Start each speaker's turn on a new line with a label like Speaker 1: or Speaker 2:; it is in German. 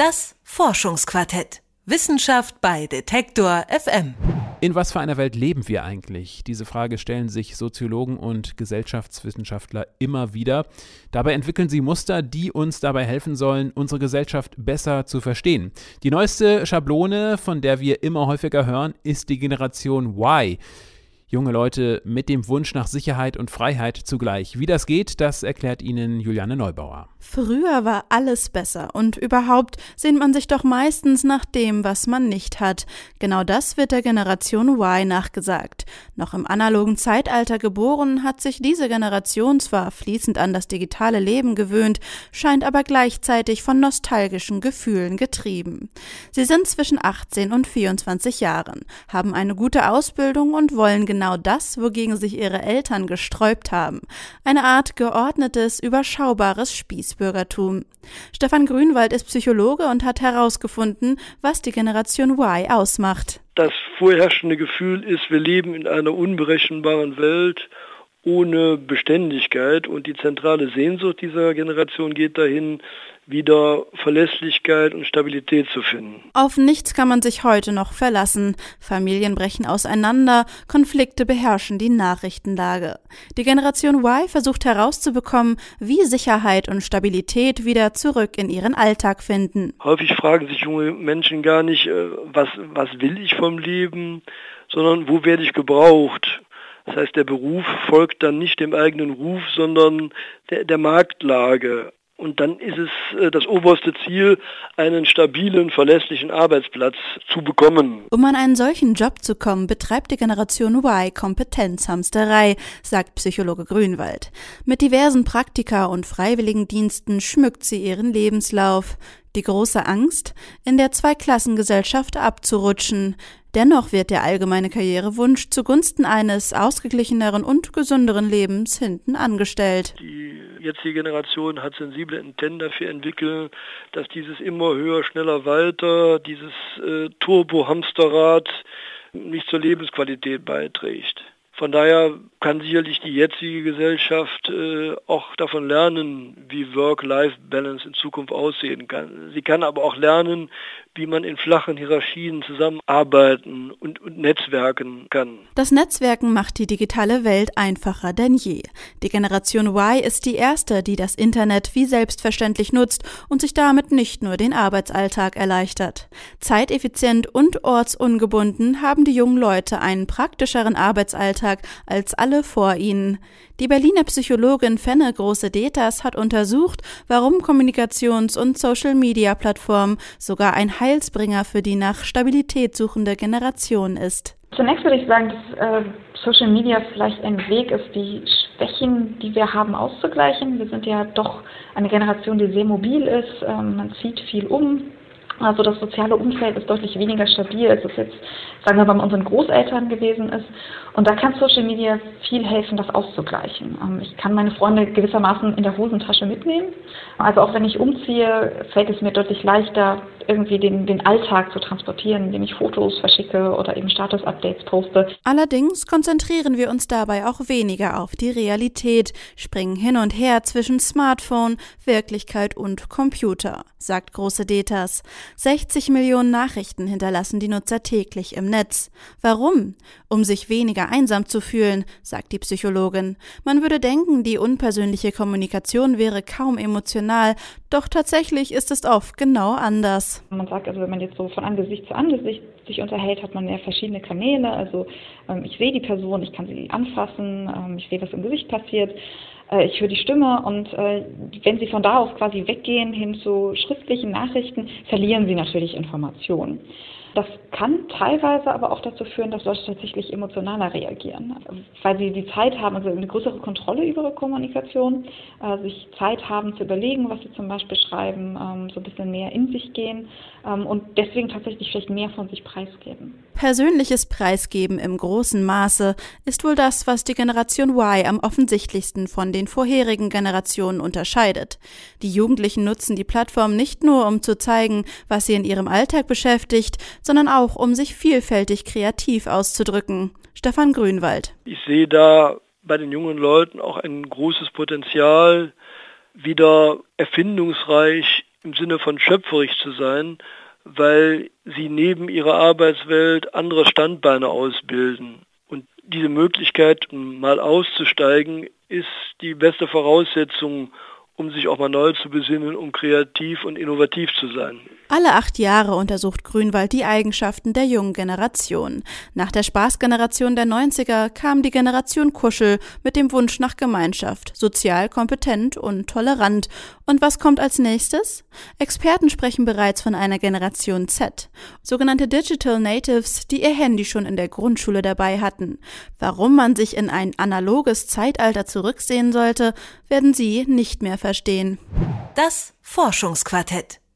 Speaker 1: Das Forschungsquartett. Wissenschaft bei Detektor FM.
Speaker 2: In was für einer Welt leben wir eigentlich? Diese Frage stellen sich Soziologen und Gesellschaftswissenschaftler immer wieder. Dabei entwickeln sie Muster, die uns dabei helfen sollen, unsere Gesellschaft besser zu verstehen. Die neueste Schablone, von der wir immer häufiger hören, ist die Generation Y junge Leute mit dem Wunsch nach Sicherheit und Freiheit zugleich. Wie das geht, das erklärt Ihnen Juliane Neubauer.
Speaker 3: Früher war alles besser und überhaupt sehnt man sich doch meistens nach dem, was man nicht hat. Genau das wird der Generation Y nachgesagt. Noch im analogen Zeitalter geboren, hat sich diese Generation zwar fließend an das digitale Leben gewöhnt, scheint aber gleichzeitig von nostalgischen Gefühlen getrieben. Sie sind zwischen 18 und 24 Jahren, haben eine gute Ausbildung und wollen genau genau das, wogegen sich ihre Eltern gesträubt haben. Eine Art geordnetes, überschaubares Spießbürgertum. Stefan Grünwald ist Psychologe und hat herausgefunden, was die Generation Y ausmacht.
Speaker 4: Das vorherrschende Gefühl ist, wir leben in einer unberechenbaren Welt ohne Beständigkeit und die zentrale Sehnsucht dieser Generation geht dahin, wieder Verlässlichkeit und Stabilität zu finden.
Speaker 3: Auf nichts kann man sich heute noch verlassen. Familien brechen auseinander, Konflikte beherrschen die Nachrichtenlage. Die Generation Y versucht herauszubekommen, wie Sicherheit und Stabilität wieder zurück in ihren Alltag finden.
Speaker 4: Häufig fragen sich junge Menschen gar nicht, äh, was, was will ich vom Leben, sondern wo werde ich gebraucht? Das heißt, der Beruf folgt dann nicht dem eigenen Ruf, sondern der, der Marktlage. Und dann ist es äh, das oberste Ziel, einen stabilen, verlässlichen Arbeitsplatz zu bekommen.
Speaker 3: Um an einen solchen Job zu kommen, betreibt die Generation Y Kompetenzhamsterei, sagt Psychologe Grünwald. Mit diversen Praktika und Freiwilligendiensten schmückt sie ihren Lebenslauf. Die große Angst, in der Zweiklassengesellschaft abzurutschen. Dennoch wird der allgemeine Karrierewunsch zugunsten eines ausgeglicheneren und gesünderen Lebens hinten angestellt.
Speaker 4: Die jetzige Generation hat sensible Antennen dafür entwickelt, dass dieses immer höher, schneller, weiter, dieses äh, Turbo-Hamsterrad nicht zur Lebensqualität beiträgt. Von daher kann sicherlich die jetzige Gesellschaft äh, auch davon lernen, wie Work-Life-Balance in Zukunft aussehen kann. Sie kann aber auch lernen, wie man in flachen Hierarchien zusammenarbeiten und, und netzwerken kann.
Speaker 3: Das Netzwerken macht die digitale Welt einfacher denn je. Die Generation Y ist die erste, die das Internet wie selbstverständlich nutzt und sich damit nicht nur den Arbeitsalltag erleichtert. Zeiteffizient und ortsungebunden haben die jungen Leute einen praktischeren Arbeitsalltag als alle vor ihnen. Die Berliner Psychologin Fenne Große Detas hat untersucht, warum Kommunikations- und Social-Media-Plattformen sogar ein Heilsbringer für die nach Stabilität suchende Generation ist.
Speaker 5: Zunächst würde ich sagen, dass äh, Social Media vielleicht ein Weg ist, die Schwächen, die wir haben, auszugleichen. Wir sind ja doch eine Generation, die sehr mobil ist. Ähm, man zieht viel um. Also das soziale Umfeld ist deutlich weniger stabil, als es jetzt, sagen wir mal, bei unseren Großeltern gewesen ist. Und da kann Social Media viel helfen, das auszugleichen. Ähm, ich kann meine Freunde gewissermaßen in der Hosentasche mitnehmen. Also auch wenn ich umziehe, fällt es mir deutlich leichter, irgendwie den, den Alltag zu transportieren, indem ich Fotos verschicke oder eben Status-Updates poste.
Speaker 3: Allerdings konzentrieren wir uns dabei auch weniger auf die Realität, springen hin und her zwischen Smartphone, Wirklichkeit und Computer, sagt große Detas. 60 Millionen Nachrichten hinterlassen die Nutzer täglich im Netz. Warum? Um sich weniger einsam zu fühlen, sagt die Psychologin. Man würde denken, die unpersönliche Kommunikation wäre kaum emotional, doch tatsächlich ist es oft genau anders.
Speaker 5: Man sagt also, wenn man jetzt so von Angesicht zu Angesicht sich unterhält, hat man ja verschiedene Kanäle. Also ähm, ich sehe die Person, ich kann sie anfassen, ähm, ich sehe, was im Gesicht passiert, äh, ich höre die Stimme und äh, wenn sie von da aus quasi weggehen hin zu schriftlichen Nachrichten, verlieren sie natürlich Informationen. Das kann teilweise aber auch dazu führen, dass Leute tatsächlich emotionaler reagieren, weil sie die Zeit haben, also eine größere Kontrolle über ihre Kommunikation, äh, sich Zeit haben zu überlegen, was sie zum Beispiel schreiben, ähm, so ein bisschen mehr in sich gehen ähm, und deswegen tatsächlich vielleicht mehr von sich preisgeben.
Speaker 3: Persönliches Preisgeben im großen Maße ist wohl das, was die Generation Y am offensichtlichsten von den vorherigen Generationen unterscheidet. Die Jugendlichen nutzen die Plattform nicht nur, um zu zeigen, was sie in ihrem Alltag beschäftigt, sondern auch, um sich vielfältig kreativ auszudrücken. Stefan Grünwald.
Speaker 4: Ich sehe da bei den jungen Leuten auch ein großes Potenzial, wieder erfindungsreich im Sinne von schöpferisch zu sein, weil sie neben ihrer Arbeitswelt andere Standbeine ausbilden. Und diese Möglichkeit, mal auszusteigen, ist die beste Voraussetzung, um sich auch mal neu zu besinnen, um kreativ und innovativ zu sein.
Speaker 3: Alle acht Jahre untersucht Grünwald die Eigenschaften der jungen Generation. Nach der Spaßgeneration der 90er kam die Generation Kuschel mit dem Wunsch nach Gemeinschaft, sozial kompetent und tolerant. Und was kommt als nächstes? Experten sprechen bereits von einer Generation Z, sogenannte Digital Natives, die ihr Handy schon in der Grundschule dabei hatten. Warum man sich in ein analoges Zeitalter zurücksehen sollte, werden sie nicht mehr verstehen.
Speaker 1: Das Forschungsquartett.